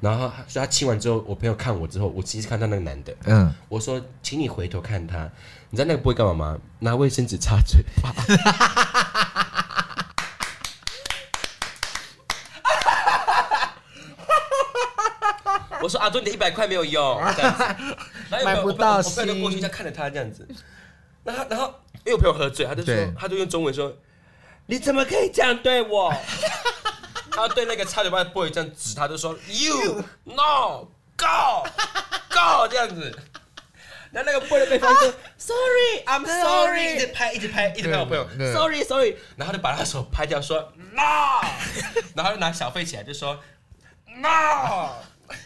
然后他所以他亲完之后，我朋友看我之后，我其实看到那个男的，嗯，我说，请你回头看他，你知道那个 boy 干嘛吗？拿卫生纸擦嘴。巴。我说阿东，你的一百块没有用，这样子，然后买不到我朋友就过去，这样看着他这样子，然后然后因为我朋友喝醉，他就说，他就用中文说，你怎么可以这样对我？他对那个擦嘴巴的 boy 这样指，他就说 You no go go 这样子。然后那个 boy 的对方说 Sorry I'm sorry，一直拍一直拍一直拍我朋友 Sorry Sorry，然后就把他手拍掉说 No，然后就拿小费起来就说 No。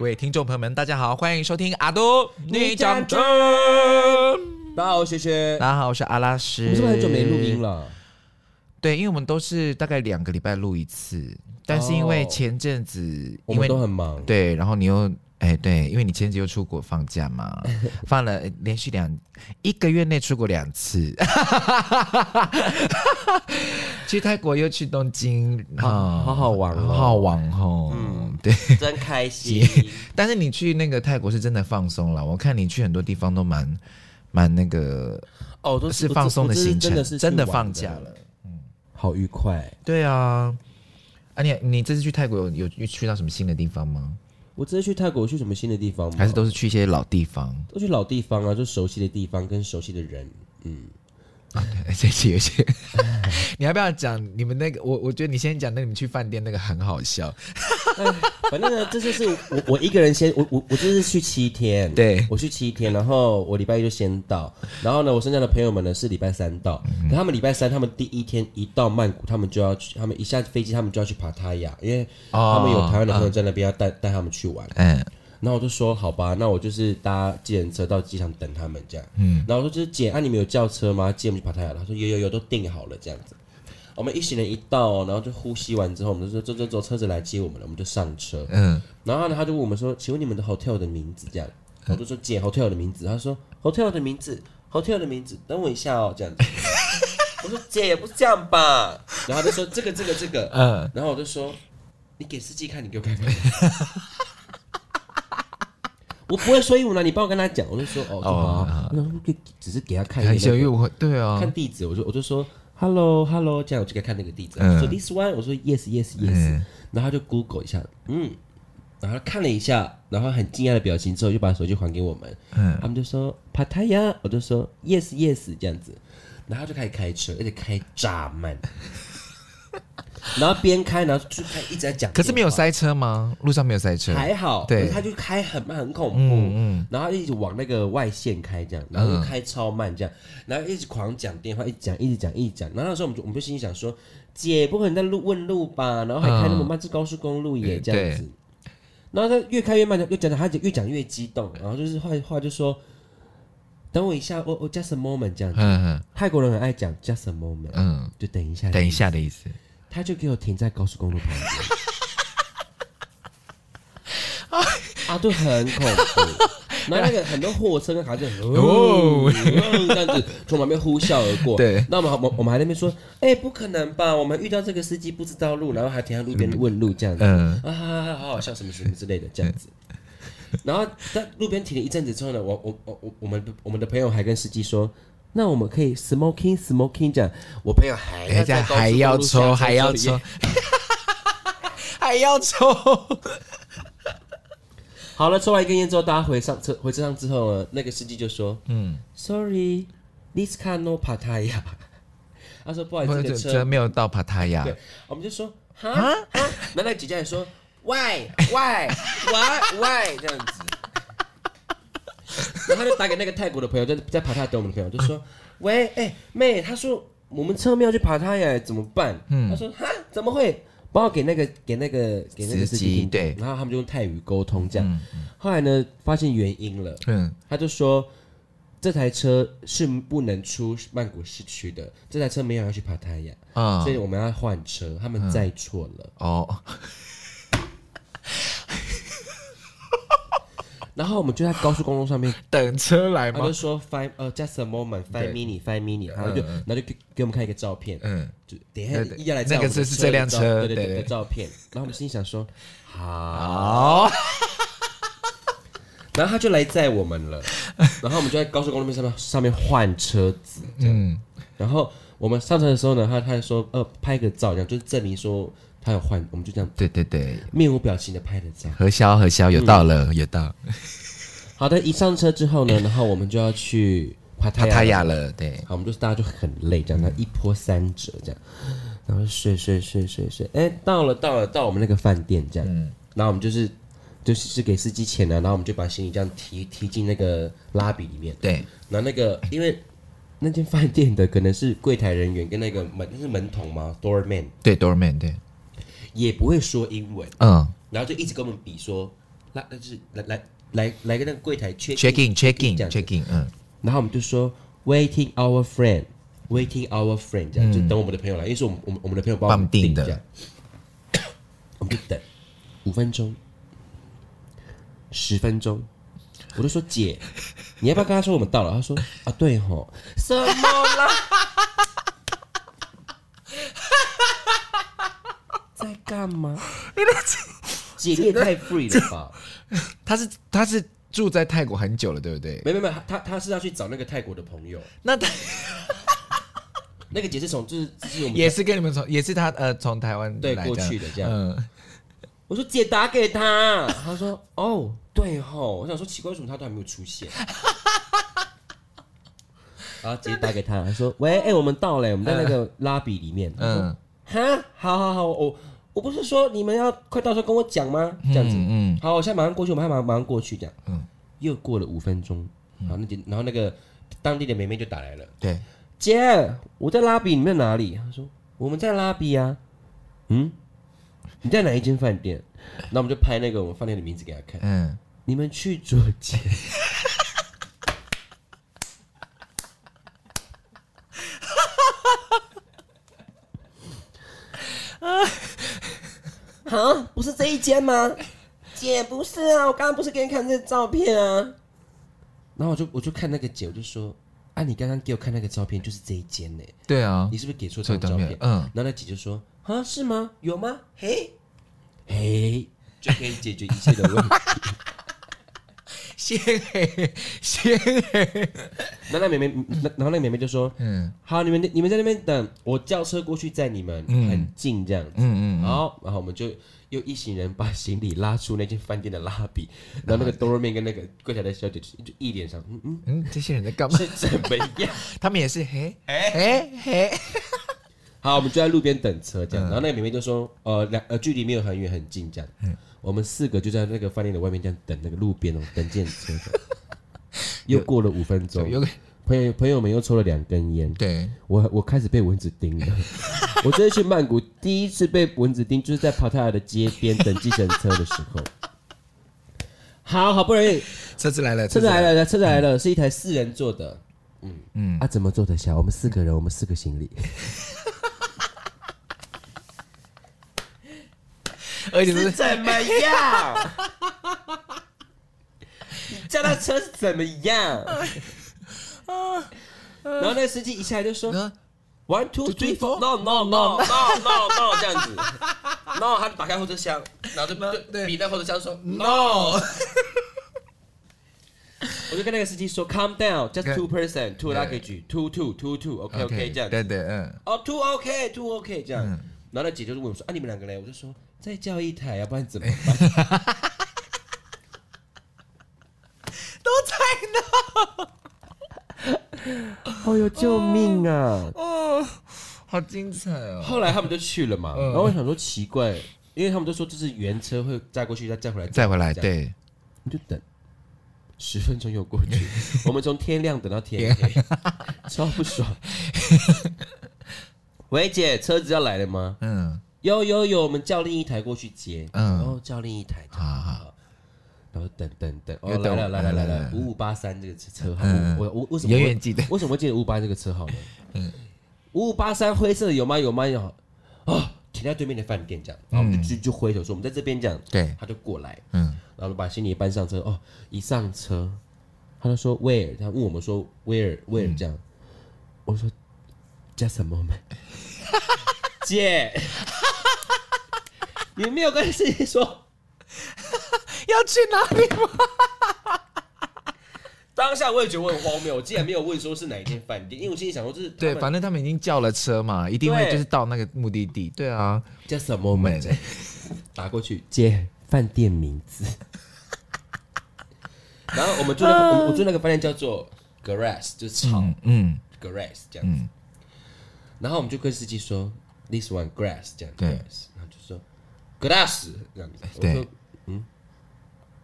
各位听众朋友们，大家好，欢迎收听阿都女讲真。大家好，谢谢。大家好，我是阿拉斯。我是不是很久没录音了？对，因为我们都是大概两个礼拜录一次，但是因为前阵子因为我们都很忙，对，然后你又哎对，因为你前阵子又出国放假嘛，放了连续两一个月内出国两次，去泰国又去东京，好好好玩哦，好好玩哦，嗯，对，真开心。但是你去那个泰国是真的放松了，我看你去很多地方都蛮蛮那个哦，都是放松的行程，真的是真的放假了。嗯好愉快，对啊，啊你你这次去泰国有有去到什么新的地方吗？我这次去泰国去什么新的地方吗？还是都是去一些老地方？都去老地方啊，就熟悉的地方跟熟悉的人，嗯。啊，对，这期有些，你要不要讲你们那个？我我觉得你先讲，那你们去饭店那个很好笑。反正呢，这就是我我一个人先，我我我就是去七天，对，我去七天，然后我礼拜一就先到，然后呢，我剩下的朋友们呢是礼拜三到，可、他们礼拜三他们第一天一到曼谷，他们就要去，他们一下飞机他们就要去帕塔亚，因为他们有台湾的朋友在那边要带带、哦、他们去玩，嗯。然后我就说好吧，那我就是搭计程车到机场等他们这样。嗯，然后我说就是姐，啊你们有叫车吗？接我们去帕塔亚。他说有有有，都订好了这样子。我们一行人一到，然后就呼吸完之后，我们就说走走走，车子来接我们了，我们就上车。嗯，然后呢，他就问我们说，请问你们的 hotel 的名字这样？我就说姐，hotel 的名字。他说 hotel 的名字，hotel 的名字，等我一下哦，这样子。我说姐，也不是这样吧？然后他就说这个这个这个。嗯，然后我就说你给司机看，你给我看看。我不会说英文啊，你帮我跟他讲。我就说哦，好，我就只是给他看一下，因为我对啊，看地址。我就我就说 hello hello，这样我就给他看那个地址。说 this one，我说 yes yes yes，然后他就 Google 一下，嗯，然后他看了一下，然后很惊讶的表情之后，就把手机还给我们。嗯，他们就说 Pattaya，我就说 yes yes 这样子，然后就开始开车，而且开炸慢。然后边开，然后就开一直在讲。可是没有塞车吗？路上没有塞车，还好。对，他就开很慢，很恐怖。嗯嗯。然后一直往那个外线开，这样，然后就开超慢，这样，然后一直狂讲电话，一直讲，一直讲，一直讲。然后那时候我们就我们就心里想说，姐不可能在路问路吧？然后还开那么慢，是高速公路也这样子。然后他越开越慢，又讲讲，他越讲越激动。然后就是话话就说，等我一下，我我 just a moment 这样子。嗯嗯。泰国人很爱讲 just a moment，嗯，就等一下，等一下的意思。他就给我停在高速公路旁边，啊，就很恐怖。然后那个很多货车跟卡车哦，这样子从旁边呼啸而过。对，那我们我我们还在那边说，哎、欸，不可能吧？我们遇到这个司机不知道路，然后还停在路边问路这样子。嗯啊，好好笑，什么什么之类的这样子。然后在路边停了一阵子之后呢，我我我我我们的我们的朋友还跟司机说。那我们可以 smoking smoking 这样，我朋友还要在还要抽还要抽，还要抽。好了，抽完一根烟之后，大家回上车回车上之后呢，那个司机就说：“嗯，sorry，this car no Pattaya。”他说：“不好意思，这个车没有到 Pattaya。”对，我们就说：“哈哈。”那那姐姐也说：“Why why why why 这样子。”然后他就打给那个泰国的朋友，在在爬塔等我们的朋友，就说：“喂，哎、欸、妹，他说我们车没有去爬塔呀，怎么办？”嗯，他说：“哈，怎么会？帮我给那个给那个给那个司机对。”然后他们就用泰语沟通，这样。嗯、后来呢，发现原因了。嗯，他就说这台车是不能出曼谷市区的，这台车没有要去帕塔呀，啊，所以我们要换车。他们载错了。嗯、哦。然后我们就在高速公路上面等车来吗？他就说 five 呃 just a moment five minute five minute，然后就然后就给给我们看一个照片，嗯，就等一下要来那个是是这辆车，对对对，照片。然后我们心想说 好，然后他就来载我们了，然后我们就在高速公路上面上面换车子，嗯，然后我们上车的时候呢，他他就说呃拍个照，这样就是证明说。他有换，我们就这样，对对对，面无表情的拍了照。核销核销，有到了，有到。好的，一上车之后呢，然后我们就要去帕塔亚了，对。好，我们就是大家就很累，这样，那一波三折这样，然后睡睡睡睡睡，哎，到了到了到我们那个饭店这样，然后我们就是就是是给司机钱的，然后我们就把行李这样提提进那个拉比里面，对。然后那个因为那间饭店的可能是柜台人员跟那个门是门童吗？Doorman，对，Doorman，对。也不会说英文，嗯，然后就一直跟我们比说，那那就是来来来来个那个柜台 check check in check in check in，嗯，然后我们就说 waiting our friend waiting our friend 这样，就等我们的朋友来，因为是我们我们我们的朋友帮我们订的，我们就等五分钟、十分钟，我就说姐，你要不要跟他说我们到了？他说啊对吼，什么啦？在干嘛？姐你也太 free 了吧！他是他是住在泰国很久了，对不对？没没没，他他是要去找那个泰国的朋友。那他那个姐是从就是就是我们也是跟你们从也是他呃从台湾对过去的这样。嗯，我说姐打给他，他说哦对吼，我想说奇怪为什么他都还没有出现。然后姐打给他，他说喂哎、欸、我们到了，我们在那个拉比里面。嗯，哈好好好我。我不是说你们要快到时候跟我讲吗？这样子，嗯，好，我现在马上过去，我们还马上马上过去，这样，嗯，又过了五分钟，好，那然后那个当地的妹妹就打来了，对，姐，我在拉比，你们在哪里？她说我们在拉比啊，嗯，你在哪一间饭店？那我们就拍那个我们饭店的名字给她看，嗯，你们去左间。啊，不是这一间吗？姐，不是啊，我刚刚不是给你看这个照片啊。然后我就我就看那个姐，我就说，啊，你刚刚给我看那个照片就是这一间呢？对啊，你是不是给错这张照片？嗯。然后那姐就说，啊，是吗？有吗？嘿，嘿，就可以解决一切的问题。先黑，先黑。那那妹妹，然后那妹妹就说，嗯，好，你们你们在那边等，我叫车过去载你们，很近这样子。嗯嗯。好，然后我们就又一行人把行李拉出那间饭店的拉比，然后那个 doorman 跟那个柜台的小姐就一脸上，嗯嗯嗯，这些人在干嘛？是怎么样？他们也是嘿，嘿嘿嘿。好，我们就在路边等车这样，然后那个妹妹就说，呃，两呃距离没有很远很近这样。嗯。我们四个就在那个饭店的外面这样等那个路边哦，等见车的。又过了五分钟，朋友朋友们又抽了两根烟。对，我我开始被蚊子叮了。我这次去曼谷第一次被蚊子叮，就是在帕塔亚的街边等计程车的时候。好好不容易车子来了，车子来了，车子来了，是一台四人座的。嗯嗯，啊，怎么坐得下？我们四个人，我们四个行李。而且是怎么样？你叫他车是怎么样？然后那个司机一下来就说：“One two three four no no no no no no 这样子。”然后他就打开后车厢，然后就比那后车厢说：“No。”我就跟那个司机说：“Calm down, just two person, two luggage, two two two two, OK OK 这样子。”对对嗯。哦，two OK two OK 这样。然后那姐就问我说：“啊，你们两个嘞？”我就说。再叫一台，要不然怎么办？都在那！哦呦，救命啊！哦，好精彩哦！后来他们就去了嘛，然后我想说奇怪，因为他们都说这是原车会载过去，再载回来，载回来。对，你就等十分钟又过去，我们从天亮等到天黑，超不爽。喂，姐，车子要来了吗？嗯。有有有，我们叫另一台过去接，然后叫另一台，好好，然后等等等，哦，来了来了来了，五五八三这个车号，我我为什么永远记得？为什么会记得五五八这个车号呢？嗯，五五八三灰色的有吗？有吗？有啊，停在对面的饭店这样，然后我们就就挥手说我们在这边这样，对，他就过来，嗯，然然后把行李搬上车。哦，一上车，他就说 Where？他问我们说 Where Where 这样。嗯、我说 Just a moment，姐，你没有跟司机说。要去哪里吗？当下我也觉得我很荒谬，我竟然没有问说是哪一间饭店，因为我心里想说就是对，反正他们已经叫了车嘛，一定会就是到那个目的地。对啊，Just a moment，打过去接饭店名字，然后我们住那个，我我住那个饭店叫做 Grass，就是草，嗯，Grass 这样子。然后我们就跟司机说 This one Grass 这样，对，然后就说 Grass 这样子，我说嗯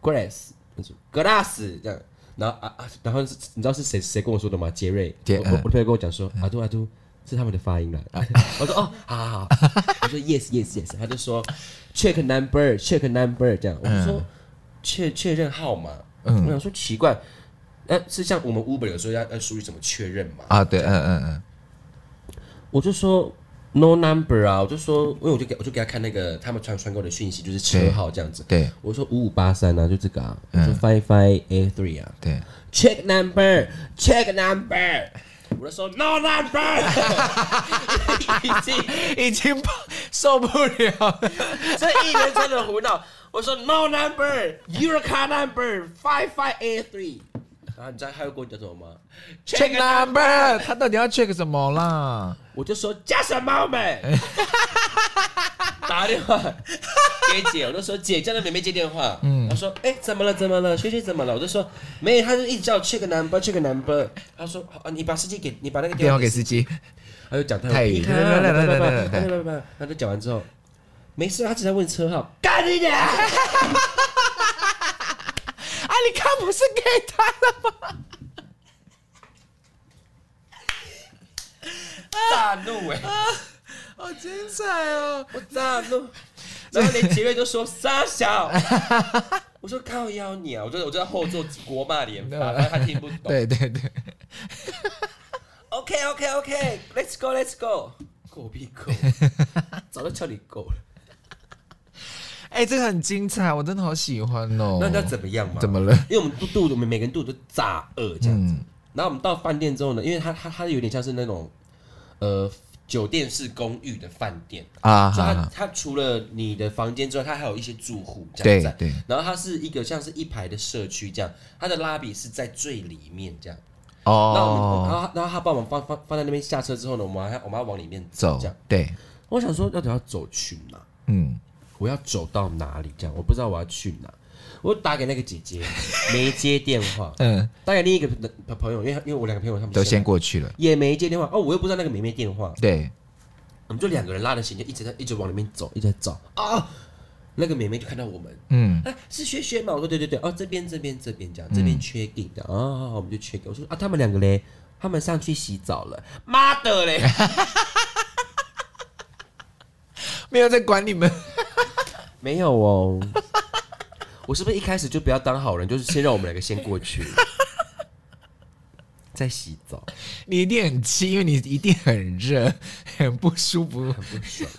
，Grass，他说 Grass 这样。然后啊啊，然后是你知道是谁谁跟我说的吗？杰瑞，我我朋友跟我讲说，阿杜阿杜是他们的发音了。我说哦，好好好，我说 yes yes yes，他就说 check number check number 这样，我就说确确认号码。我想说奇怪，那是像我们 Uber 有时候要要属于怎么确认嘛？啊对，嗯嗯嗯，我就说。No number 啊，我就说，因为我就给我就给他看那个他们传传过的讯息，就是车号这样子。对，我说五五八三啊，就这个啊，我说 five five eight three 啊。对，check number，check number，我就说 no number，已经已经受不了，这一连串的胡闹。我说 no number，your car number five five eight three。然后你知道他又跟我讲什么吗？Check number，他到底要 check 什么啦？我就说加什么呗。打个电话给姐，我都说姐叫那妹妹接电话。嗯，她说哎、怎么了怎么了，学姐怎么了？我就说没有，她就一直叫 check number check number。她说啊你把司机给你把那个电话给司机。她就讲泰语，来来来来来来来来，她就讲完之后，没事，他只在问车号，干你娘！不是给他了吗？大怒哎！好精彩哦！我大怒，然后连杰瑞都说傻小，我说靠腰你啊！我觉得我在后座国骂连发，然后他听不懂。对对对。OK OK OK，Let's go Let's go，狗屁狗，早就叫你狗了。哎、欸，这个很精彩，我真的好喜欢哦。那你知道怎么样吗？怎么了？因为我们肚我们每个人肚子都炸饿这样子。嗯、然后我们到饭店之后呢，因为它它它有点像是那种呃酒店式公寓的饭店啊，所以它它除了你的房间之外，它还有一些住户这样子。对对。然后它是一个像是一排的社区这样，它的拉比是在最里面这样。哦。然后我们然后然后他帮我们放放放在那边下车之后呢，我们还我们要往里面走这样。对。我想说，要等下走去哪？嗯。我要走到哪里？这样我不知道我要去哪。我打给那个姐姐，没接电话。嗯，打给另一个朋友，因为因为我两个朋友他们都先过去了，也没接电话。哦，我又不知道那个妹妹电话。对，我们就两个人拉着行李，一直在一直往里面走，一直在找啊。那个妹妹就看到我们，嗯，哎，是萱萱吗？我说对对对，哦，这边这边这边这样，这边 check in 的，哦，我们就 check in。我说啊，他们两个嘞，他们上去洗澡了。妈的嘞，没有在管你们。没有哦，我是不是一开始就不要当好人，就是先让我们两个先过去，再洗澡？你一定很气，因为你一定很热，很不舒服，很不爽。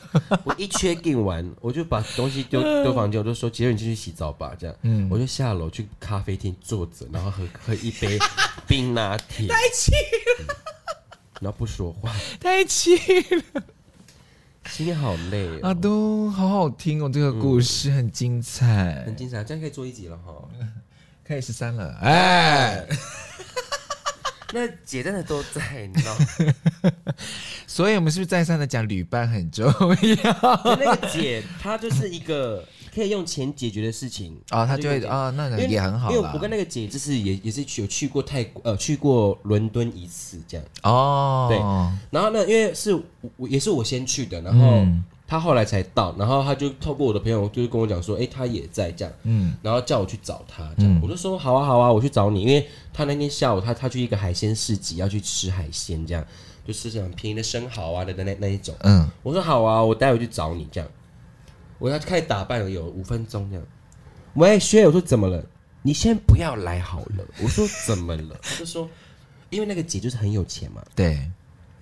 我一 check in 完，我就把东西丢 丢房间，我就说：“杰瑞，你进去洗澡吧。”这样，嗯，我就下楼去咖啡厅坐着，然后喝喝一杯冰拿铁，太气了，然后不说话，太气了。心好累，阿都好好听哦，这个故事很精彩，很精彩，这样可以做一集了哈，可以十三了，哎，那姐真的都在，你知道吗？所以我们是不是再三的讲旅伴很重要？那个姐她就是一个。可以用钱解决的事情。啊，他就会啊，那也很好。因为我跟那个姐就是也也是有去过泰国，呃，去过伦敦一次这样。哦，对。然后呢，因为是我也是我先去的，然后他后来才到，然后他就透过我的朋友就是跟我讲说，哎，他也在这样，嗯，然后叫我去找他这样，我就说好啊好啊，我去找你，因为他那天下午他他去一个海鲜市集要去吃海鲜这样，就吃这种便宜的生蚝啊的那那一种，嗯，我说好啊，我待会去找你这样。我要开始打扮了，有五分钟这样。喂，薛，我说怎么了？你先不要来好了。我说怎么了？他就说，因为那个姐就是很有钱嘛。对。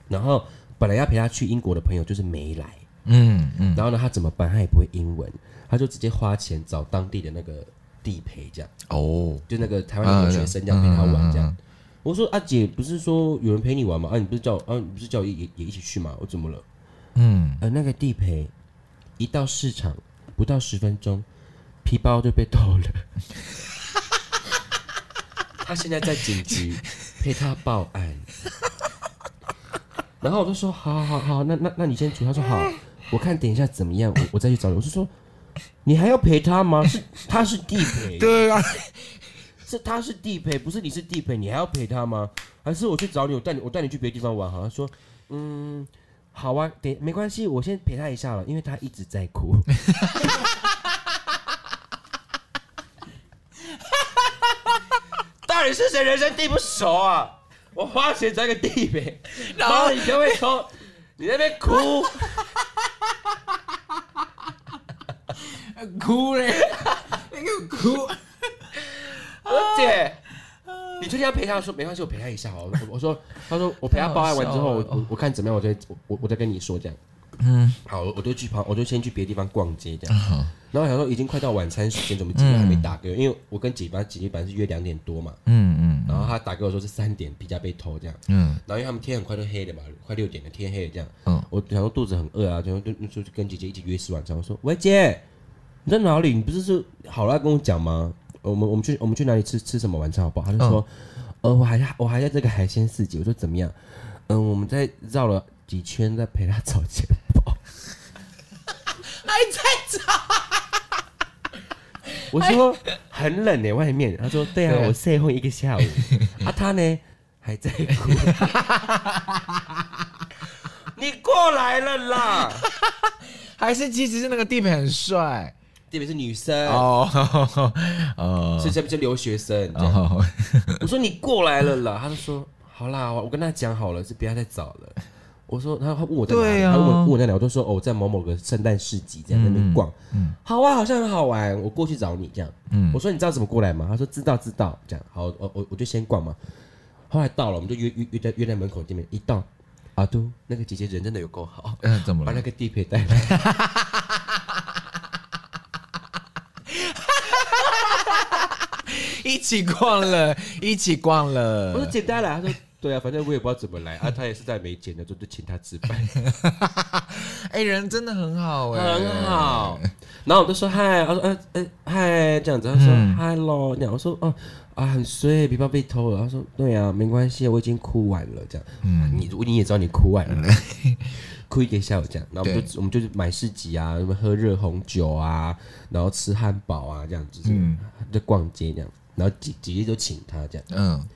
然后本来要陪她去英国的朋友就是没来。嗯嗯。然后呢，她怎么办？她也不会英文，她就直接花钱找当地的那个地陪这样。哦，就那个台湾的学生这样陪她玩这样。我说阿姐，不是说有人陪你玩吗？啊，你不是叫啊，你不是叫也也也一起去吗？我怎么了？嗯，呃，那个地陪一到市场不到十分钟，皮包就被偷了。他现在在警局陪他报案。然后我就说，好好好好，那那那你先去。他说好，我看等一下怎么样，我我再去找你。我就说，你还要陪他吗？是他是地陪，对啊，是他是地陪，不是你是地陪，你还要陪他吗？还是我去找你，我带你我带你去别的地方玩？好，他说，嗯。好啊，等没关系，我先陪他一下了，因为他一直在哭。到底是谁人生地不熟啊？我花钱找个地陪，然后你就会说你在那边哭，哭嘞，那个哭，我姐。你昨天要陪他说没关系，我陪他一下好。我我说，他说我陪他报案完之后，我我看怎么样，我再我我再跟你说这样。嗯，好，我就去旁，我就先去别的地方逛街这样。然后我想说已经快到晚餐时间，怎么姐姐还没打给我？因为我跟姐姐姐姐本来是约两点多嘛。嗯嗯。然后他打给我说是三点皮夹被偷这样。嗯。然后因为他们天很快就黑了嘛，快六点了，天黑了这样。嗯。我想说肚子很饿啊，就就就跟姐姐一起约吃晚餐。我说喂姐，你在哪里？你不是说好了要跟我讲吗？我们我们去我们去哪里吃吃什么晚餐好不好？他就说，呃，我还我还在这个海鲜市集。我说怎么样？嗯，我们在绕了几圈，在陪他找钱包，还在找。我说很冷呢，外面。他说对啊，我晒后一个下午。啊，他呢还在哭。你过来了啦？还是其实是那个地陪很帅？这边是女生哦，哦，是这边是留学生。哦、我说你过来了啦，他就说好啦，我跟他讲好了，是不要再找了。我说他他问我在哪里，啊、他问问我在哪，我就说哦，在某某个圣诞市集这样在那边逛。嗯，好啊，好像很好玩，我过去找你这样。嗯，我说你知道怎么过来吗？他说知道知道，这样好，我我我就先逛嘛。后来到了，我们就约约约在约在门口见面。一到，阿都那个姐姐人真的有够好，嗯，怎么了？把那个地陪带来。一起逛了，一起逛了。我说简单来，他说对啊，反正我也不知道怎么来啊。他也是在没钱的，就就请他吃饭。哎、欸，人真的很好哎、欸，很好。然后我就说嗨，他说哎哎嗨这样子，他说嗨喽这样。我说哦啊很衰，皮包被偷了。他说对啊，没关系，我已经哭完了这样。嗯，你你也知道你哭完了，哭一个下午这样。然后我们就我们就买市集啊，什么喝热红酒啊，然后吃汉堡啊这样子，嗯，就逛街这样。然后姐姐姐就请他这样，嗯，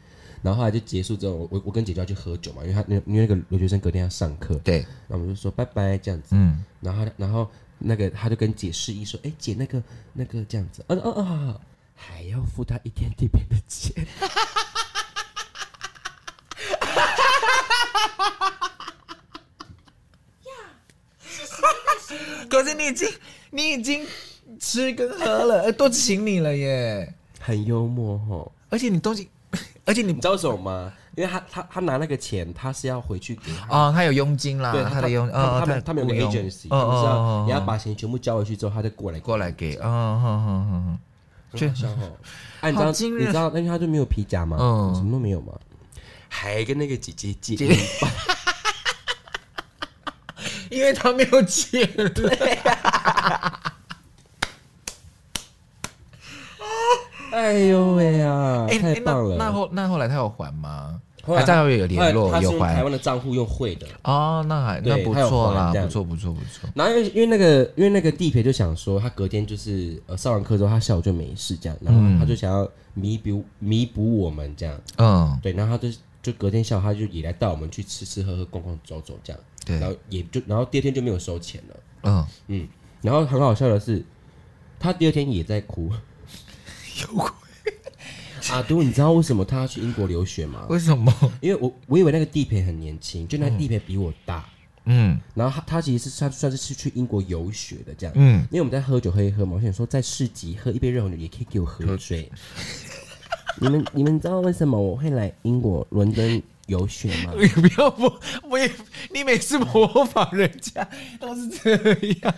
然后后来就结束之后，我我跟姐姐要去喝酒嘛，因为他那因为那个留学生隔天要上课，对，然后我们就说拜拜这样子，嗯，然后然后那个他就跟姐示意说，哎姐那个那个这样子，嗯嗯嗯，还要付他一天地陪的钱，哈哈哈哈哈哈，呀，可是你已经你已经吃跟喝了，都请你了耶。很幽默哈，而且你东西，而且你知道什么吗？因为他他他拿那个钱，他是要回去给他。哦，他有佣金啦，对，他的佣，他们他们有个 agency，你知道，你要把钱全部交回去之后，他再过来过来给，嗯嗯嗯嗯，确实。哈，哎，你知道你知道，那他就没有皮夹嘛？嗯，什么都没有嘛？还跟那个姐姐借，因为他没有钱，对呀。哎呦喂呀！太棒了！那后那后来他有还吗？还在有联络，有还。台湾的账户用汇的哦，那还那不错啦，不错不错不错。然后因为因为那个因为那个地陪就想说，他隔天就是呃上完课之后，他下午就没事这样，然后他就想要弥补弥补我们这样，嗯，对，然后他就就隔天下午他就也来带我们去吃吃喝喝逛逛走走这样，对，然后也就然后第二天就没有收钱了，嗯嗯，然后很好笑的是，他第二天也在哭。有鬼啊！对，你知道为什么他要去英国留学吗？为什么？因为我我以为那个地陪很年轻，就那个地陪比我大，嗯，然后他他其实是他算是是去英国游学的这样，嗯，因为我们在喝酒喝一喝嘛，我想说在市集喝一杯热红酒也可以给我喝醉。你们你们知道为什么我会来英国伦敦有血吗？你不要模，我也你每次模仿人家 都是这样。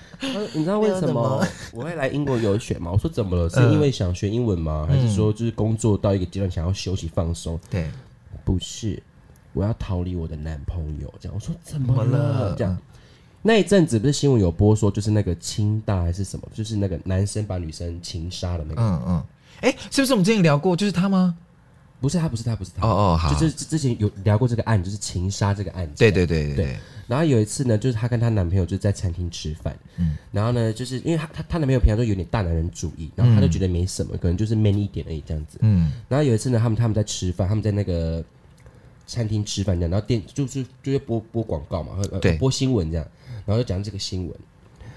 你知道为什么我会来英国游学吗？我说怎么了？是因为想学英文吗？还是说就是工作到一个阶段想要休息放松？对，不是，我要逃离我的男朋友。这样我说怎么了？这样那一阵子不是新闻有播说，就是那个清大还是什么，就是那个男生把女生情杀的那个。嗯嗯。哎，是不是我们之前聊过？就是他吗？不是他，不是他，不是他。哦哦，好，就是之前有聊过这个案，就是情杀这个案子。对对对对，对。然后有一次呢，就是她跟她男朋友就在餐厅吃饭，嗯，然后呢，就是因为她她她男朋友平常都有点大男人主义，然后她就觉得没什么，可能就是 man 一点而已这样子，嗯。然后有一次呢，他们他们在吃饭，他们在那个餐厅吃饭这样，然后电就是就是播播广告嘛，对，播新闻这样，然后就讲这个新闻，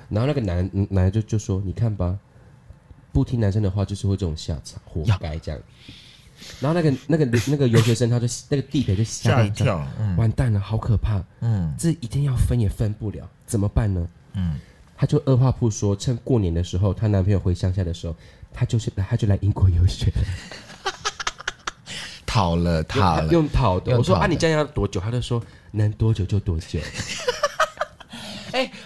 然后那个男男的就就说，你看吧，不听男生的话就是会这种下场，活该这样。然后那个那个那个留学生，他就那个地陪就吓一跳，嗯，完蛋了，好可怕，嗯，这一定要分也分不了，怎么办呢？嗯，他就二话不说，趁过年的时候，她男朋友回乡下的时候，他就是他就来英国游学，逃了逃了，用逃的。我说啊，你这样要多久？他就说能多久就多久。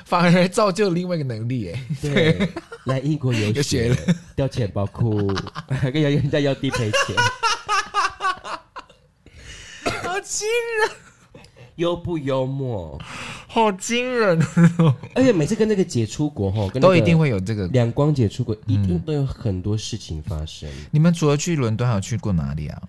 哎，反而造就另外一个能力，哎，对，来英国游学，掉钱包哭，还跟人家要地赔钱。好惊人，幽不幽默？好惊人！而且每次跟那个姐出国哈，都一定会有这个两光姐出国，一定都有很多事情发生。你们除了去伦敦，还有去过哪里啊？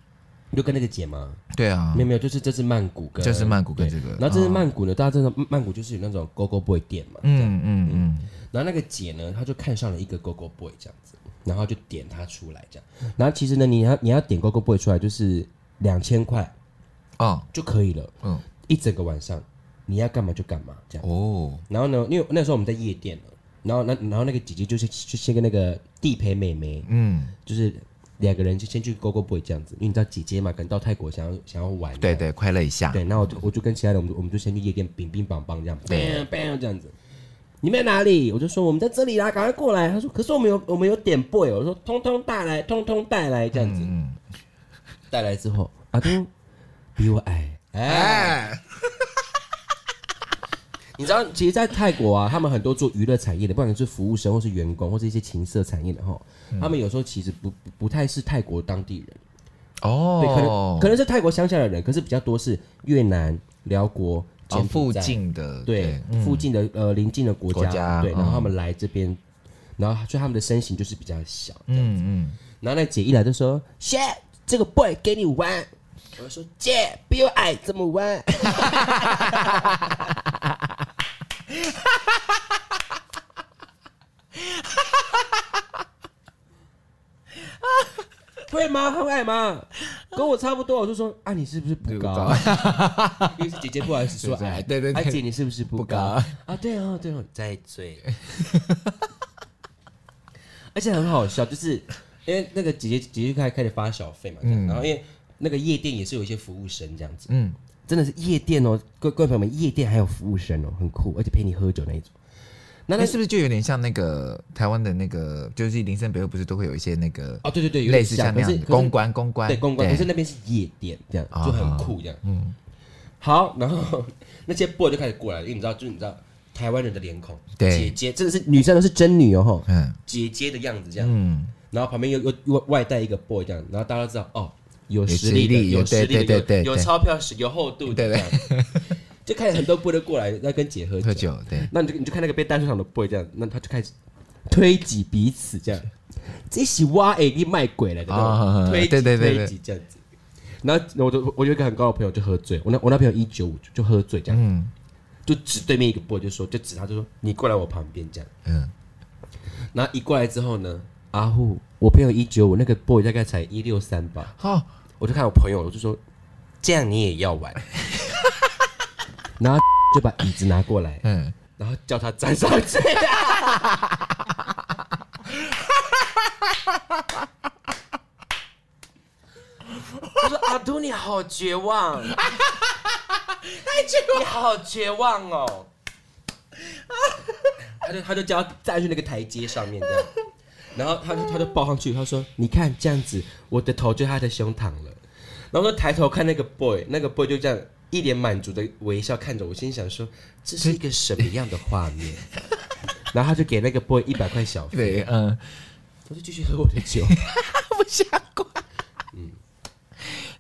就跟那个姐吗？对啊，没有没有，就是这是曼谷跟，这是曼谷跟这个。然后这是曼谷呢，大家知道曼谷就是有那种 Go Go Boy 店嘛。嗯嗯嗯。然后那个姐呢，她就看上了一个 Go Go Boy 这样子，然后就点他出来这样。然后其实呢，你要你要点 Go Go Boy 出来就是两千块。啊，就可以了。嗯，一整个晚上，你要干嘛就干嘛，这样。哦，然后呢，因为那时候我们在夜店了，然后那然后那个姐姐就是就先跟那个地陪妹妹，嗯，就是两个人就先去 Go Go Boy 这样子，因为你知道姐姐嘛，可能到泰国想要想要玩，对对，快乐一下。对，那我就我就跟其他人，我们我们就先去夜店，乒乒乓乓这样，bang bang 这样子。你们在哪里？我就说我们在这里啦，赶快过来。他说，可是我们有我们有点 boy，我说通通带来，通通带来这样子。嗯，带来之后，阿东。比我矮，哎，你知道，其实，在泰国啊，他们很多做娱乐产业的，不管是服务生，或是员工，或是一些情色产业的哈，他们有时候其实不不太是泰国当地人。哦，对，可能可能是泰国乡下的人，可是比较多是越南、寮国、哦、附近的，对，附近的呃邻近的国家，对，然后他们来这边，然后所以他们的身形就是比较小，嗯嗯，然后那姐一来就说：“shit，这个 boy 给你玩。”我说：“姐，不要矮怎么玩？” 会吗？很矮吗？跟我差不多。我就说：“啊，你是不是不高？” 因为是姐姐不好意思说 矮。对对对，姐你是不是不高？啊，对哦，对哦，在追。而且很好笑，就是因为那个姐姐姐姐开开始发小费嘛，然后因为。那个夜店也是有一些服务生这样子，嗯，真的是夜店哦，各各位朋友们，夜店还有服务生哦，很酷，而且陪你喝酒那一种。那那是不是就有点像那个台湾的那个，就是林森北路不是都会有一些那个哦，对对对，类似像那样公关公关，对公关，可是那边是夜店这样，就很酷这样。嗯，好，然后那些 boy 就开始过来了，因为你知道，就是你知道台湾人的脸孔，姐姐真的是女生都是真女哦，嗯，姐姐的样子这样，嗯，然后旁边又又又外带一个 boy 这样，然后大家都知道哦。有实力的，有实力的，有钞票是有厚度的，对对，就看很多 boy 都过来要跟姐喝酒，喝酒，对，那你就你就看那个被单出场的 boy 这样，那他就开始推挤彼此这样，这是挖哎你卖鬼来的，推挤推挤这样子，然后我就我有一个很高的朋友就喝醉，我那我那朋友一九五就喝醉这样，嗯。就指对面一个 boy 就说，就指他就说你过来我旁边这样，嗯，然后一过来之后呢，阿虎，我朋友一九五那个 boy 大概才一六三吧，好。我就看我朋友，我就说，这样你也要玩，然后就把椅子拿过来，嗯，然后叫他站上去。我说阿杜你好绝望，太绝望，你好绝望哦。他就他就叫他站去那个台阶上面这样。然后他就他就抱上去，他说：“你看这样子，我的头就他的胸膛了。”然后就抬头看那个 boy，那个 boy 就这样一脸满足的微笑看着我，心想说这是一个什么样的画面？然后他就给那个 boy 一百块小费，对，嗯，我就继续喝我的酒，不想管。嗯，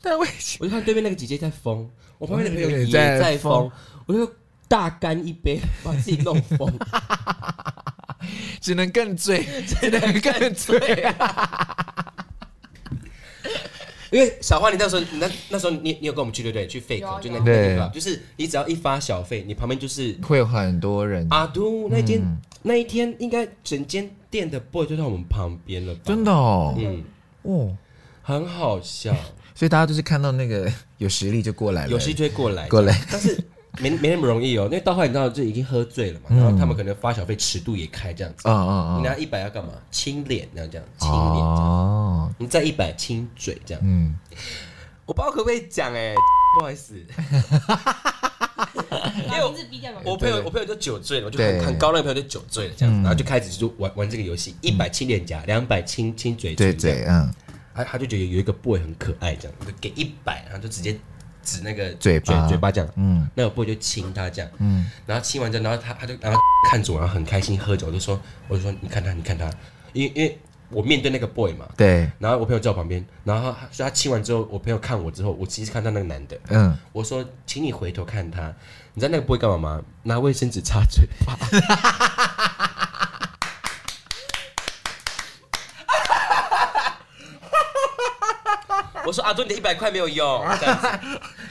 但为什么？我就看对面那个姐姐在疯，我旁边的朋友也在疯，我就大干一杯，把自己弄疯，只能更醉，只能更醉。因为小花，你那时候，你那那时候你你有跟我们去对不对？去 fake 就那那个，就是你只要一发小费，你旁边就是会有很多人。阿都那天那一天，应该整间店的 boy 就在我们旁边了吧？真的哦，嗯哦，很好笑。所以大家都是看到那个有实力就过来了，有实力就会过来过来，但是。没没那么容易哦，因为到后来你知道就已经喝醉了嘛，然后他们可能发小费尺度也开这样子，啊啊啊，你拿一百要干嘛？亲脸那样这样，亲脸哦，你再一百亲嘴这样，嗯，我不知道可不可以讲哎，不好意思，因为我朋友我朋友就酒醉了，我就很很高那个朋友就酒醉了这样子，然后就开始就玩玩这个游戏，一百亲脸颊，两百亲亲嘴嘴，对对嗯，他他就觉得有一个 boy 很可爱这样，就给一百，然后就直接。指那个嘴巴，嘴巴这样，嗯，那个 boy 就亲他这样，嗯，然后亲完之后，然后他他就然后看着我，然后很开心喝酒，我就说，我就说你看他，你看他，因为因为我面对那个 boy 嘛，对，然后我朋友在我旁边，然后所以他亲完之后，我朋友看我之后，我其实看到那个男的，嗯，我说，请你回头看他，你知道那个 boy 干嘛吗？拿卫生纸擦嘴巴。我说阿忠，你的一百块没有用，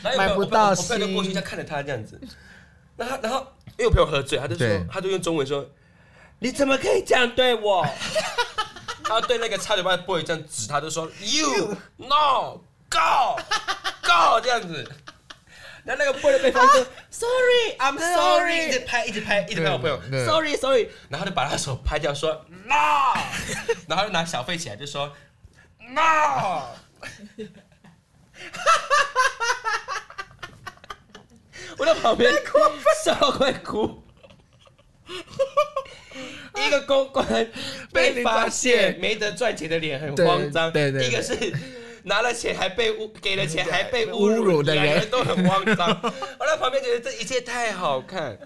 买不到。我朋友就过去，就看着他这样子。然后，然后，因为我朋友喝醉，他就说，他就用中文说：“你怎么可以这样对我？”他对那个插嘴巴的 boy 这样指，他就说：“You no go go 这样子。”然后那个 boy 的对方说：“Sorry，I'm sorry。”一直拍，一直拍，一直拍我朋友。Sorry，Sorry。然后就把他手拍掉，说：“No。”然后就拿小费起来，就说：“No。” 我在旁边 笑到快哭，一个公关被发现没得赚钱的脸很慌张，对对，一个是拿了钱还被污给了钱还被侮辱的人都很慌张。我在旁边觉得这一切太好看。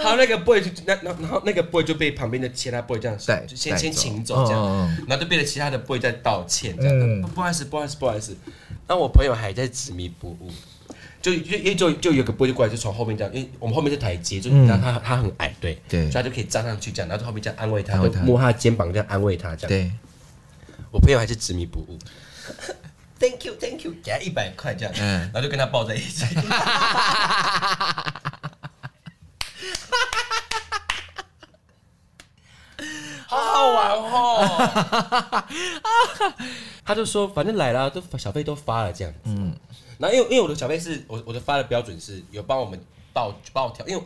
好，那个 boy 就那那然后那个 boy 就被旁边的其他 boy 这样带，就先先请走这样，然后就变了其他的 boy 在道歉这样，不好意思不好意思不好意思。然后我朋友还在执迷不悟，就就就就有个 boy 就过来，就从后面这样，因为我们后面是台阶，就然后他他很矮，对。对，所以他就可以站上去这样，然后后面这样安慰他，就摸他的肩膀这样安慰他这样。对，我朋友还是执迷不悟，Thank you Thank you，给他一百块这样，嗯。然后就跟他抱在一起。好好玩哦！他就说，反正来了，都小费都发了这样子。嗯，然后因为因为我的小费是我我的发的标准是有帮我们报帮我调，因为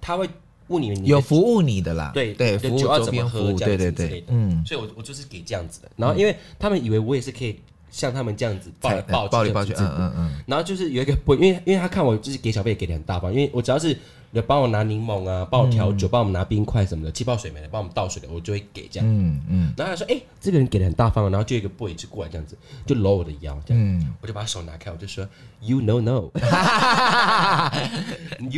他会问你，你有服务你的啦。对对，服务酒要怎么喝这样子之类的。对对对，嗯，所以我我就是给这样子的。然后因为他们以为我也是可以像他们这样子抱来抱去抱去，嗯嗯嗯。然后就是有一个不，因为因为他看我就是给小费给的很大方，因为我只要是。要帮我拿柠檬啊，帮我调酒，帮我们拿冰块什么的，气泡水没了，帮我们倒水的，我就会给这样。嗯嗯。然后他说：“哎，这个人给的很大方。”然后就一个 boy 就过来这样子，就搂我的腰，这样。嗯我就把手拿开，我就说：“You know no，You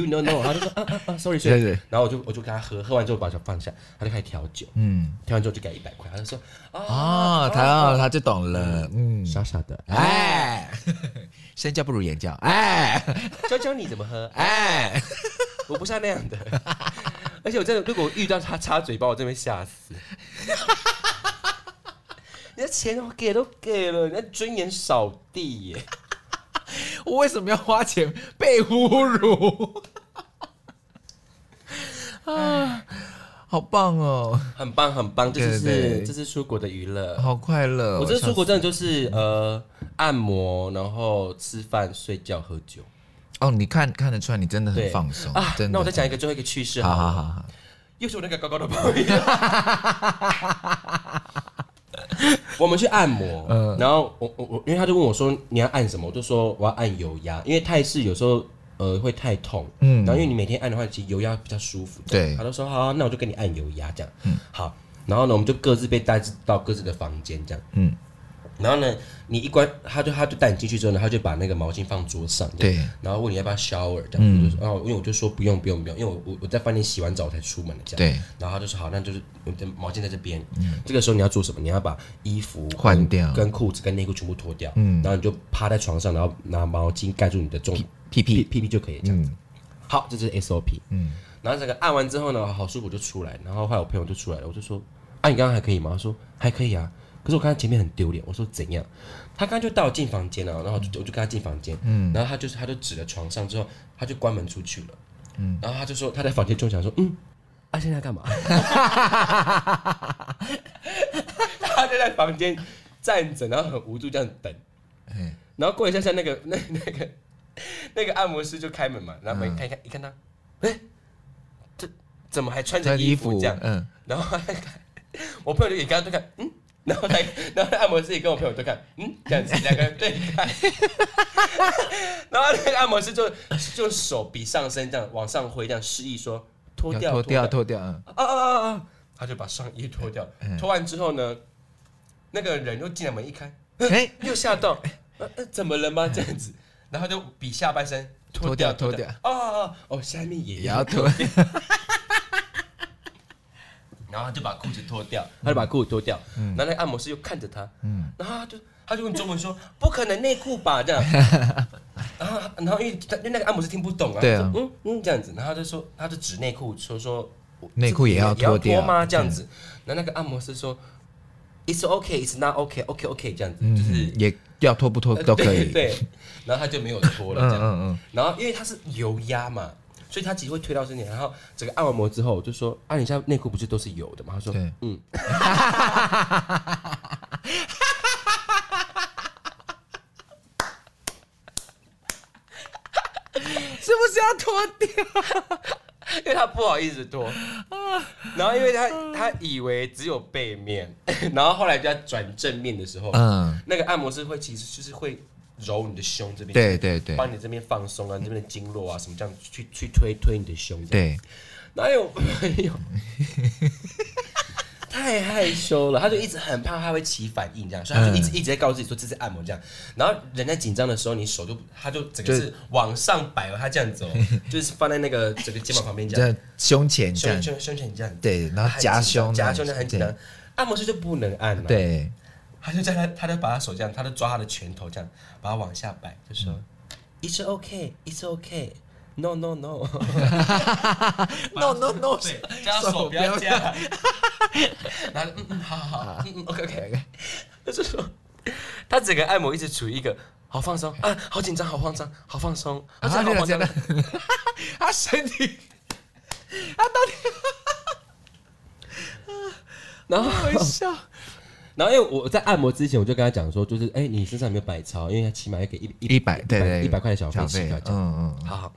know no。”他就说：“啊啊啊，Sorry，Sorry。”然后我就我就给他喝，喝完之后把手放下，他就开始调酒。嗯。调完之后就给一百块，他就说：“哦，他他就懂了。”嗯，傻傻的，哎，身教不如言教，哎，教教你怎么喝，哎。我不像那样的，而且我真的，如果遇到他插嘴巴，我真的会吓死。你的钱我给都给了，你的尊严扫地耶！我为什么要花钱被侮辱？啊，好棒哦，很棒很棒，这是这是出国的娱乐，好快乐。我这次出国真的就是呃按摩，然后吃饭、睡觉、喝酒。哦，你看看得出来，你真的很放松啊！真的。那我再讲一个最后一个趣事，好好好好。又是我那个高高的朋友。我们去按摩，嗯，然后我我我，因为他就问我说你要按什么，我就说我要按油压，因为泰式有时候呃会太痛，嗯，然后因为你每天按的话，其实油压比较舒服，对。他就说好，那我就给你按油压这样，嗯，好。然后呢，我们就各自被带到各自的房间这样，嗯。然后呢，你一关，他就他就带你进去之后呢，他就把那个毛巾放桌上，对，然后问你要不要 shower 这样，嗯，然后因为我就说不用不用不用，因为我我我在饭店洗完澡才出门的这样，对，然后他就说好，那就是我的毛巾在这边，嗯，这个时候你要做什么？你要把衣服换掉，跟裤子跟内裤全部脱掉，嗯，然后你就趴在床上，然后拿毛巾盖住你的重屁屁屁。屁就可以这样。子，好，这就是 SOP，嗯，然后这个按完之后呢，好舒服就出来，然后后来我朋友就出来了，我就说，啊，你刚刚还可以吗？他说还可以啊。可是我刚才前面很丢脸，我说怎样？他刚刚就带我进房间了，然后我就我就跟他进房间，嗯，然后他就是他就指了床上之后，他就关门出去了，嗯，然后他就说他在房间中想说，嗯，他、啊、现在干嘛？他就在房间站着，然后很无助这样等，嗯，然后过一下下那个那 那个那个按摩师就开门嘛，然后门看一看，一看他，哎、欸，这怎么还穿着衣服这样？嗯，然后他看，我朋友就也刚刚在看，嗯。然后他，然后按摩师也跟我朋友都看，嗯，这样子 两个人对看，然后那个按摩师就就手比上身这样往上挥，这样示意说脱掉，脱掉，脱掉，啊啊啊啊！他就把上衣脱掉，脱完之后呢，那个人又进来门一开，哎，又吓到，呃，怎么了吗？这样子，然后就比下半身脱掉，脱掉，哦哦哦，下面也要脱掉。然后他就把裤子脱掉，他就把裤子脱掉，嗯、然后那个按摩师又看着他，嗯、然后他就他就用中文说：“不可能内裤吧？”这样，然后然后因为他因为那个按摩师听不懂啊，对啊嗯嗯这样子，然后他就说他就指内裤说说内裤也要脱吗？这样子，然后那个按摩师说：“It's okay, it's not okay, okay, okay。”这样子，就是也要脱不脱都可以。对，然后他就没有脱了，这样，然后因为他是油压嘛。所以他其实会推到身体，然后整个按完摩之后，我就说：“啊，你现在内裤不是都是油的吗？”他说：“对嗯。”是不是要脱掉？因为他不好意思脱。然后因为他他以为只有背面，然后后来就在转正面的时候，嗯，那个按摩师会其实就是会。揉你的胸这边，对对对，帮你这边放松啊，这边的经络啊什么这样去去推推你的胸，对，哪有没有？太害羞了，他就一直很怕他会起反应这样，所以他就一直一直在告诉自己说这是按摩这样。然后人在紧张的时候，你手就他就整个是往上摆了，他这样子哦，就是放在那个整个肩膀旁边这样，胸前胸胸胸前这样，对，然后夹胸夹胸就很紧张，按摩师就不能按了，对。他就在他，他就把他手这样，他就抓他的拳头这样，把他往下摆，就说、嗯、，It's okay, It's okay, No No No, No No No，对，加手不要加，然后嗯嗯，好好好，嗯嗯，OK OK OK，就是说，他整个按摩一直处于一个好放松啊，好紧张，好慌张，好放松，啊，好慌张，他身体，他到底，然后微笑。然后因为我在按摩之前，我就跟他讲说，就是哎，你身上有没有百钞？因为他起码要给一一百对对一百块的小费，嗯嗯，好好。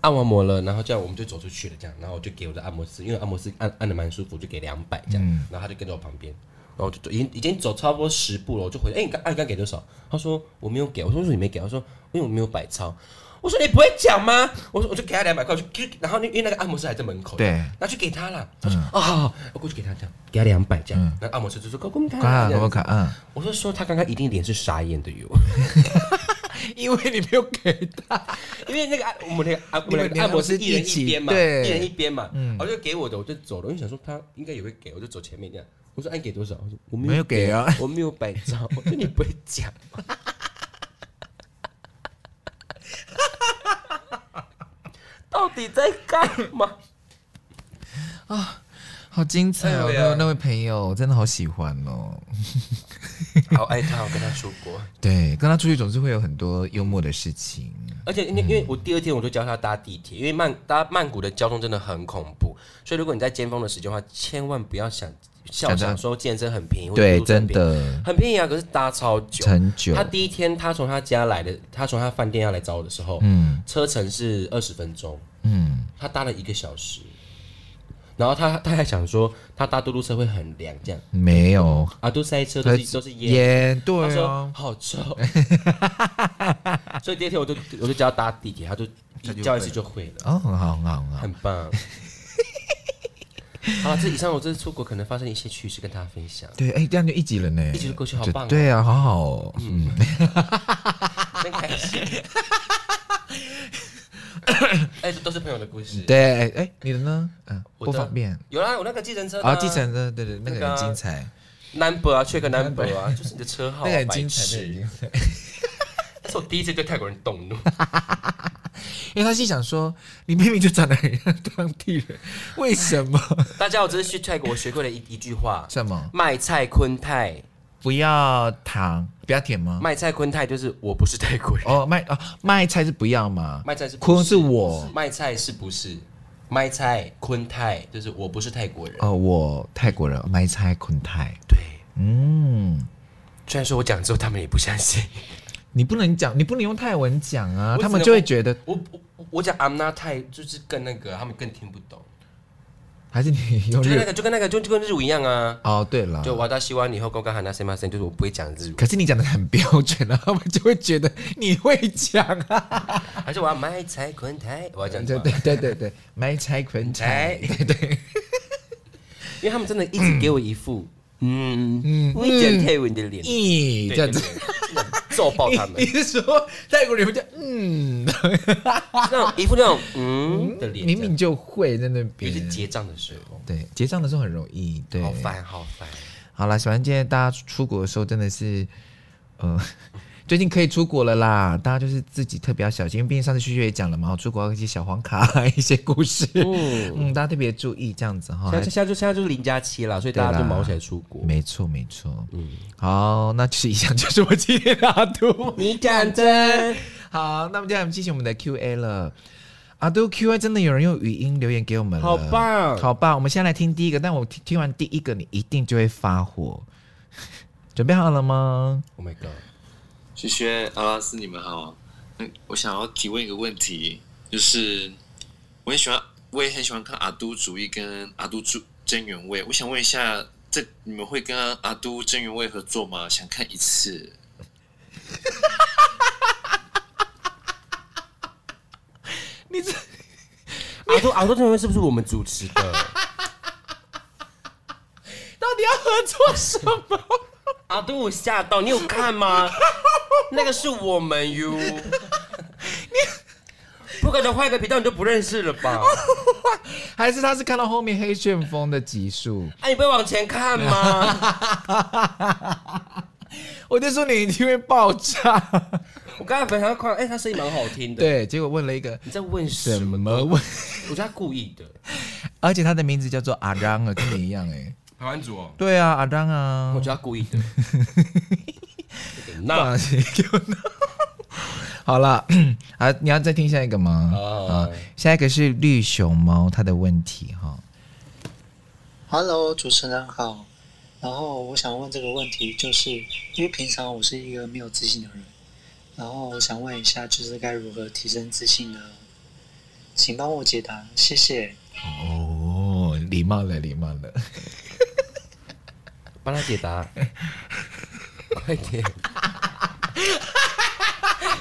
按完摩了，然后这样我们就走出去了，这样，然后我就给我的按摩师，因为按摩师按按的蛮舒服，就给两百这样，然后他就跟着我旁边，然后就已经已经走差不多十步了，我就回，哎，你刚按刚给多少？他说我没有给，我说为什么你没给？他说因为我没有百钞。我说你不会讲吗？我说我就给他两百块，去，然后因为那个按摩师还在门口，对，拿去给他了。他说啊，好，我过去给他这样，给他两百这样。那按摩师就说：“给我看，给我看。”嗯，我说说他刚刚一定脸是傻眼的哟，因为你没有给他，因为那个按我们那个按我们按摩师一人一边嘛，对，一人一边嘛。嗯，我就给我的，我就走了，因为想说他应该也会给，我就走前面这样。我说按给多少？我说我没有给啊，我没有百张。我说你不会讲。到底在干嘛 啊？好精彩哦！那位那位朋友真的好喜欢哦，好爱他。我跟他说过，对，跟他出去总是会有很多幽默的事情。而且因为因为我第二天我就教他搭地铁，因为曼搭曼谷的交通真的很恐怖，所以如果你在尖峰的时间的话，千万不要想笑想说健身很便宜，对，真的。很便宜啊！可是搭超久，很久。他第一天他从他家来的，他从他饭店要来找我的时候，嗯，车程是二十分钟。嗯，他搭了一个小时，然后他他还想说他搭嘟嘟车会很凉，这样。没有。啊，都塞车都是都是烟，对啊，他说好臭，所以第二天我就我就叫他搭地铁，他就一叫一次就会了，哦，很好很好很好，很棒。好了，这以上我这次出国可能发生一些趣事，跟大家分享。对，哎，这样就一集了呢，一集就过去，好棒。对啊，好好哦，嗯，真开心。哎，这都是朋友的故事。对，哎，你的呢？嗯，不方便。有啦，我那个计程车啊，计程车，对对，那个很精彩。Number 啊，缺个 Number 啊，就是你的车号。那个很精彩，精彩。那是我第一次对泰国人动怒。因为他心想说：“你明明就长得很像当地人，为什么？” 大家，我这次去泰国，我学会了一 一句话：什么？卖菜坤泰，不要糖，不要甜吗？卖菜坤泰就是我不是泰国人哦。卖哦，卖菜是不要吗？卖菜是坤是我，卖菜是不是？卖菜坤泰就是我不是泰国人哦，我泰国人。卖菜坤泰，对，嗯。虽然说我讲之后，他们也不相信。你不能讲，你不能用泰文讲啊，他们就会觉得我我我讲 I'm not Thai 就是更那个，他们更听不懂。还是你用就跟那个就跟那个就就跟日语一样啊。哦，对了，就我到希望你以后公干喊那什么声，就是我不会讲日语。可是你讲的很标准了，他们就会觉得你会讲啊。还是我要买菜捆台，我要讲对对对对对，买菜捆台，对对。因为他们真的一直给我一副嗯嗯，会讲泰文的脸，咦，这样子。揍爆他们！你是说泰国人会叫嗯，那种一副那种嗯的脸，明明就会在那边。是结账的时候，对，结账的时候很容易。对，好烦，好烦。好了，反正今天大家出国的时候真的是，嗯。最近可以出国了啦，大家就是自己特别要小心，因为毕竟上次旭旭也讲了嘛，出国一些小黄卡 一些故事，嗯，嗯，大家特别注意这样子哈。现在现在就现在就是零加七了，所以大家就忙起来出国。没错没错，嗯，好，那就是以上就是我今天的阿都，你讲真好，那么接下来我们进行我们的 Q A 了。阿都 Q A 真的有人用语音留言给我们了，好棒，好棒。我们先来听第一个，但我听听完第一个，你一定就会发火，准备好了吗？Oh my god！萱萱、阿拉斯，你们好。嗯，我想要提问一个问题，就是我很喜欢，我也很喜欢看阿都主义跟阿都主真原味。我想问一下，这你们会跟阿都真原味合作吗？想看一次。你这阿都阿都真原味是不是我们主持的？到底要合作什么？阿都我吓到，你有看吗？那个是我们哟。你不可能换一个频道你就不认识了吧？还是他是看到后面黑旋风的集数？哎、啊，你不会往前看吗？我就说你一定会爆炸。我刚才本来要夸，哎、欸，他声音蛮好听的。对，结果问了一个，你在问什么？问？我觉得他故意的。而且他的名字叫做阿让啊，跟你一样哎、欸。台湾族哦，对啊，阿张啊，我觉得他故意的。那 好了，啊，你要再听下一个吗？啊，下一个是绿熊猫，他的问题哈。Hello，主持人好。然后我想问这个问题，就是因为平常我是一个没有自信的人，然后我想问一下，就是该如何提升自信呢？请帮我解答，谢谢。哦，礼貌了，礼貌了。帮他解答，快点！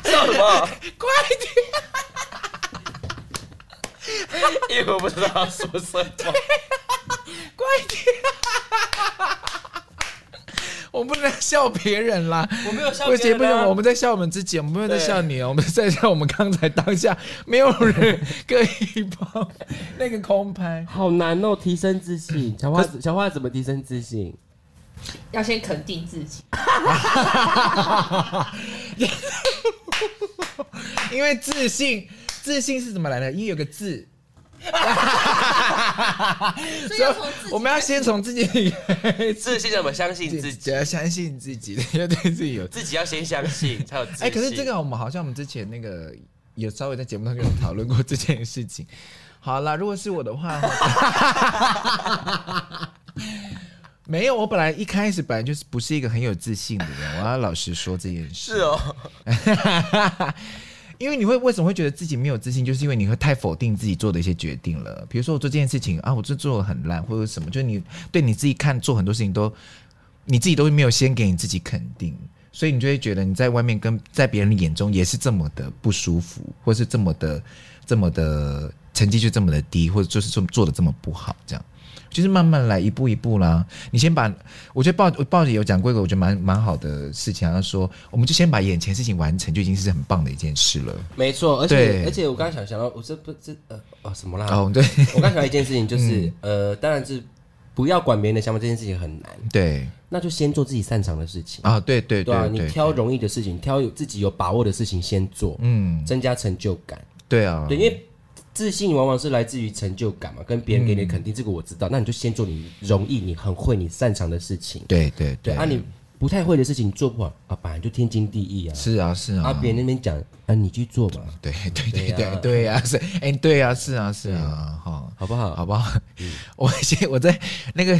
笑什么？快点！因为我不知道他说什么。快点！我不能笑别人啦，我没有笑别人。不行不行，我们在笑我们自己，我们没有在笑你哦，我们在笑我们刚才当下没有人可以帮那个空拍，好难哦！提升自信，小花小花怎么提升自信？要先肯定自己，因为自信，自信是怎么来的？因为有个字，所以我们要先从自己 自信，怎么相信自己？要相信自己，要对自己有自己要先相信才有自信。哎，可是这个我们好像我们之前那个有稍微在节目当中有讨论过这件事情。好了，如果是我的话。没有，我本来一开始本来就是不是一个很有自信的人，我要老实说这件事。是哦，因为你会为什么会觉得自己没有自信，就是因为你会太否定自己做的一些决定了。比如说我做这件事情啊，我这做的很烂，或者什么，就是你对你自己看做很多事情都，你自己都没有先给你自己肯定，所以你就会觉得你在外面跟在别人的眼中也是这么的不舒服，或是这么的这么的成绩就这么的低，或者就是这么做的这么不好，这样。就是慢慢来，一步一步啦。你先把，我觉得报报纸有讲过一个我觉得蛮蛮好的事情，他说，我们就先把眼前事情完成，就已经是很棒的一件事了。没错，而且而且我刚刚想想到，我这不这呃哦什么啦？哦，对，我刚想到一件事情，就是、嗯、呃，当然是不要管别人的想法，这件事情很难。对，那就先做自己擅长的事情啊。对对对，对啊，你挑容易的事情，挑有自己有把握的事情先做，嗯，增加成就感。对啊，对，因为。自信往往是来自于成就感嘛，跟别人给你的肯定，这个我知道。嗯、那你就先做你容易、你很会、你擅长的事情。对对对，对啊，你不太会的事情做不好啊，本来就天经地义啊。是啊是啊，啊，别人那边讲啊，你去做嘛。对对对对对呀，是哎对啊，是啊是啊，好，好不好？好不好？嗯、我先我在那个。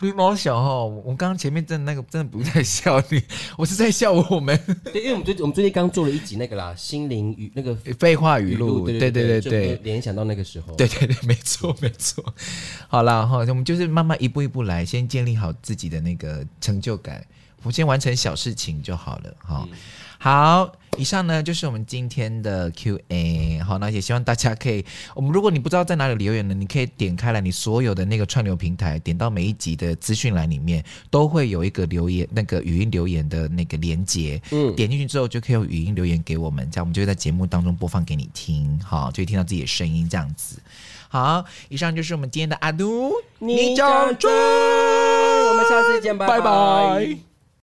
绿毛小哈，我刚刚前面真的那个真的不是在笑你，我是在笑我们。对，因为我们最我们最近刚做了一集那个啦，心灵语那个废话语录，对对对对对，联想到那个时候，对对对，没错没错。好啦哈，我们就是慢慢一步一步来，先建立好自己的那个成就感，我们先完成小事情就好了哈。嗯好，以上呢就是我们今天的 Q&A。好，那也希望大家可以，我们如果你不知道在哪里留言呢，你可以点开来你所有的那个串流平台，点到每一集的资讯栏里面，都会有一个留言，那个语音留言的那个连接。嗯，点进去之后就可以用语音留言给我们，这样我们就会在节目当中播放给你听。好，就会听到自己的声音这样子。好，以上就是我们今天的阿都，你讲真，我们下次见，拜拜。拜拜。